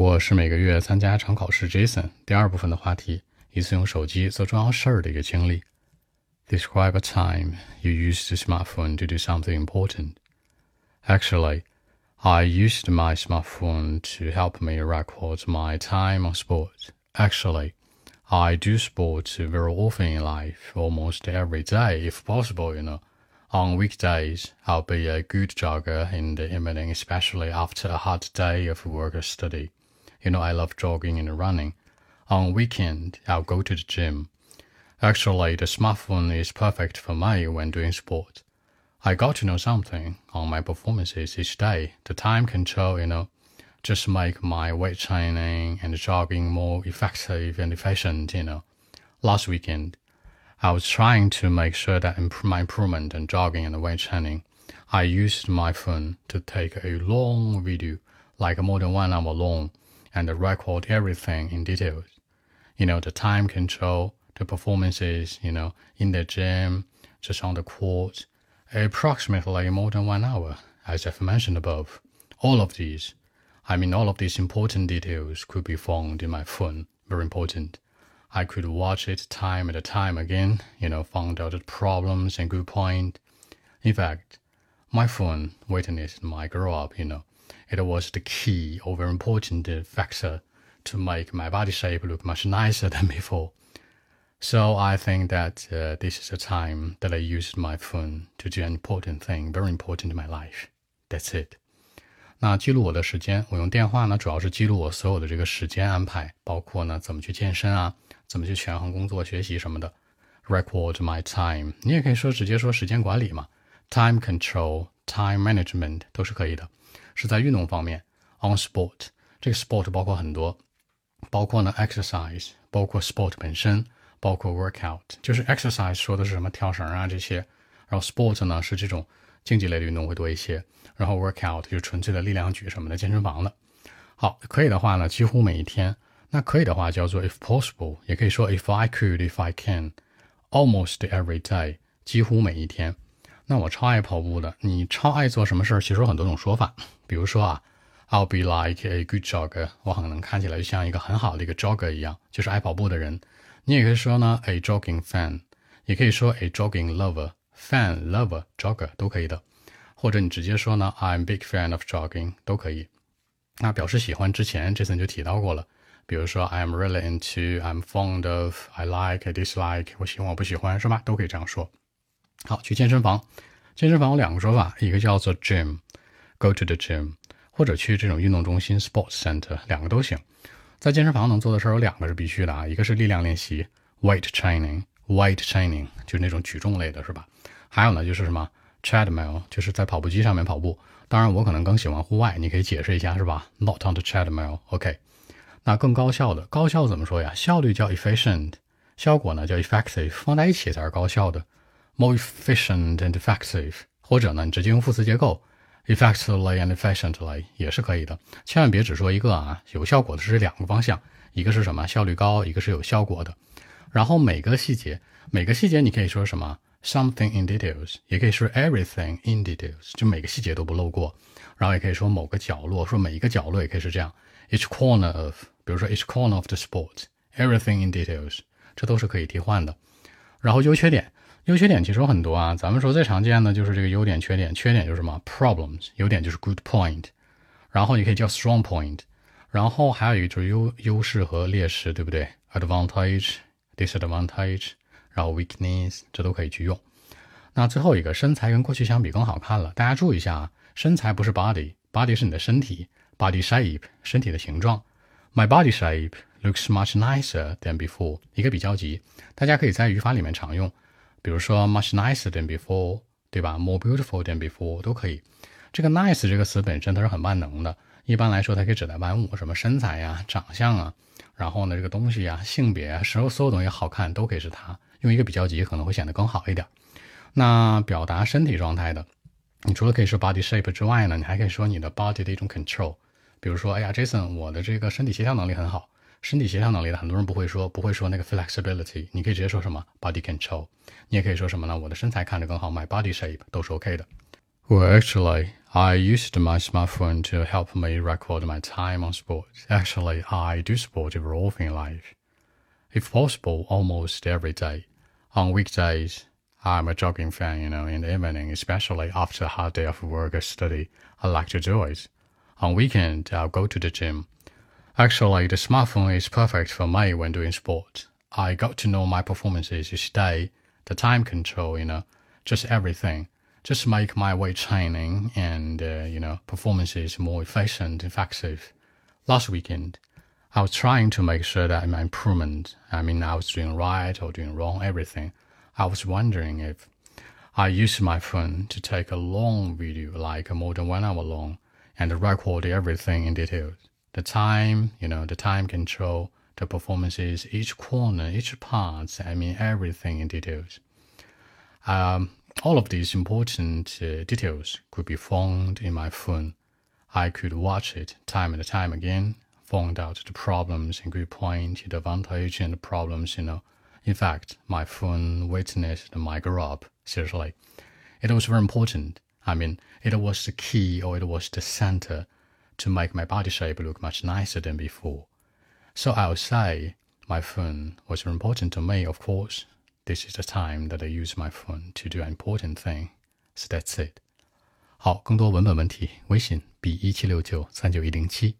我是每个月参加场考试 Jason。第二部分的话题，一次用手机做重要事儿的一个经历。Describe a time you used a smartphone to do something important. Actually, I used my smartphone to help me record my time on sport. Actually, I do sport very often in life, almost every day if possible, you know. On weekdays, I'll be a good jogger in the evening, especially after a hard day of work or study. You know, I love jogging and running. On weekend, I'll go to the gym. Actually, the smartphone is perfect for me when doing sport. I got to know something on my performances each day. The time control, you know, just make my weight training and jogging more effective and efficient, you know. Last weekend, I was trying to make sure that imp- my improvement in jogging and weight training, I used my phone to take a long video, like more than one hour long, and record everything in details. You know, the time control, the performances, you know, in the gym, just on the court, approximately more than one hour, as I've mentioned above. All of these, I mean, all of these important details could be found in my phone. Very important. I could watch it time and time again, you know, found out the problems and good point. In fact, my phone witnessed my grow up, you know. It was the key or very important factor to make my body shape look much nicer than before. So I think that uh, this is the time that I used my phone to do an important thing, very important in my life. That's it. 那记录我的时间，我用电话呢，主要是记录我所有的这个时间安排，包括呢怎么去健身啊，怎么去权衡工作、学习什么的。Record my time，你也可以说直接说时间管理嘛，time control、time management 都是可以的。 是在运动方面，on sport，这个 sport 包括很多，包括呢 exercise，包括 sport 本身，包括 workout，就是 exercise 说的是什么跳绳啊这些，然后 sport 呢是这种竞技类的运动会多一些，然后 workout 就纯粹的力量举什么的，健身房的。好，可以的话呢，几乎每一天，那可以的话叫做 if possible，也可以说 if I could，if I can，almost every day，几乎每一天。那我超爱跑步的，你超爱做什么事儿？其实有很多种说法。比如说啊，I'll be like a good jogger，我可能看起来就像一个很好的一个 jogger 一样，就是爱跑步的人。你也可以说呢，a jogging fan，也可以说 a jogging lover，fan lover jogger 都可以的。或者你直接说呢，I'm big fan of jogging 都可以。那表示喜欢之前，Jason 就提到过了。比如说，I'm really into，I'm fond of，I like，I dislike，我喜欢我不喜欢，是吧？都可以这样说。好，去健身房。健身房有两个说法，一个叫做 gym，go to the gym，或者去这种运动中心 sports center，两个都行。在健身房能做的事儿有两个是必须的啊，一个是力量练习 weight training，weight training 就是那种举重类的，是吧？还有呢就是什么 treadmill，就是在跑步机上面跑步。当然我可能更喜欢户外，你可以解释一下是吧？Not on the treadmill，OK。那更高效的，高效怎么说呀？效率叫 efficient，效果呢叫 effective，放在一起才是高效的。More efficient and effective，或者呢，你直接用副词结构，effectively and efficiently 也是可以的。千万别只说一个啊，有效果的是两个方向，一个是什么效率高，一个是有效果的。然后每个细节，每个细节你可以说什么 something in details，也可以说 everything in details，就每个细节都不漏过。然后也可以说某个角落，说每一个角落也可以是这样，each corner of，比如说 each corner of the sport，everything in details，这都是可以替换的。然后优缺点。优缺点其实有很多啊，咱们说最常见的就是这个优点、缺点。缺点就是什么？problems。优点就是 good point，然后你可以叫 strong point，然后还有一个就是优优势和劣势，对不对？advantage、disadvantage，然后 weakness，这都可以去用。那最后一个身材跟过去相比更好看了，大家注意一下啊，身材不是 body，body 是你的身体，body shape 身体的形状。My body shape looks much nicer than before，一个比较级，大家可以在语法里面常用。比如说 much nicer than before，对吧？more beautiful than before 都可以。这个 nice 这个词本身它是很万能的，一般来说它可以指代万物，什么身材呀、长相啊，然后呢这个东西呀、性别啊，所有所有东西好看都可以是它。用一个比较级可能会显得更好一点。那表达身体状态的，你除了可以说 body shape 之外呢，你还可以说你的 body 的一种 control。比如说，哎呀，Jason，我的这个身体协调能力很好。身体协调能力的很多人不会说，不会说那个 flexibility，你可以直接说什么 body control，你也可以说什么呢？我的身材看着更好，my body shape 都是 OK 的。Well, actually, I used my smartphone to help me record my time on sport. Actually, I do sport very often in life. If possible, almost every day. On weekdays, I'm a jogging fan, you know, in the evening, especially after a hard day of work or study, I like to do it. On weekend, I'll go to the gym. Actually, the smartphone is perfect for me when doing sports. I got to know my performances each day, the time control, you know, just everything just make my weight training and uh, you know performances more efficient, effective. Last weekend, I was trying to make sure that my improvement. I mean, I was doing right or doing wrong, everything. I was wondering if I used my phone to take a long video, like more than one hour long, and record everything in detail. The time, you know, the time control, the performances, each corner, each part. I mean, everything in details. Um, all of these important uh, details could be found in my phone. I could watch it time and time again, found out the problems and could point the advantage and the problems, you know. In fact, my phone witnessed my grow up, seriously. It was very important. I mean, it was the key or it was the center to make my body shape look much nicer than before. So I'll say my phone was very important to me, of course, this is the time that I use my phone to do an important thing. So that's it. 好，更多文本问题，微信 b 一七六九三九一零七。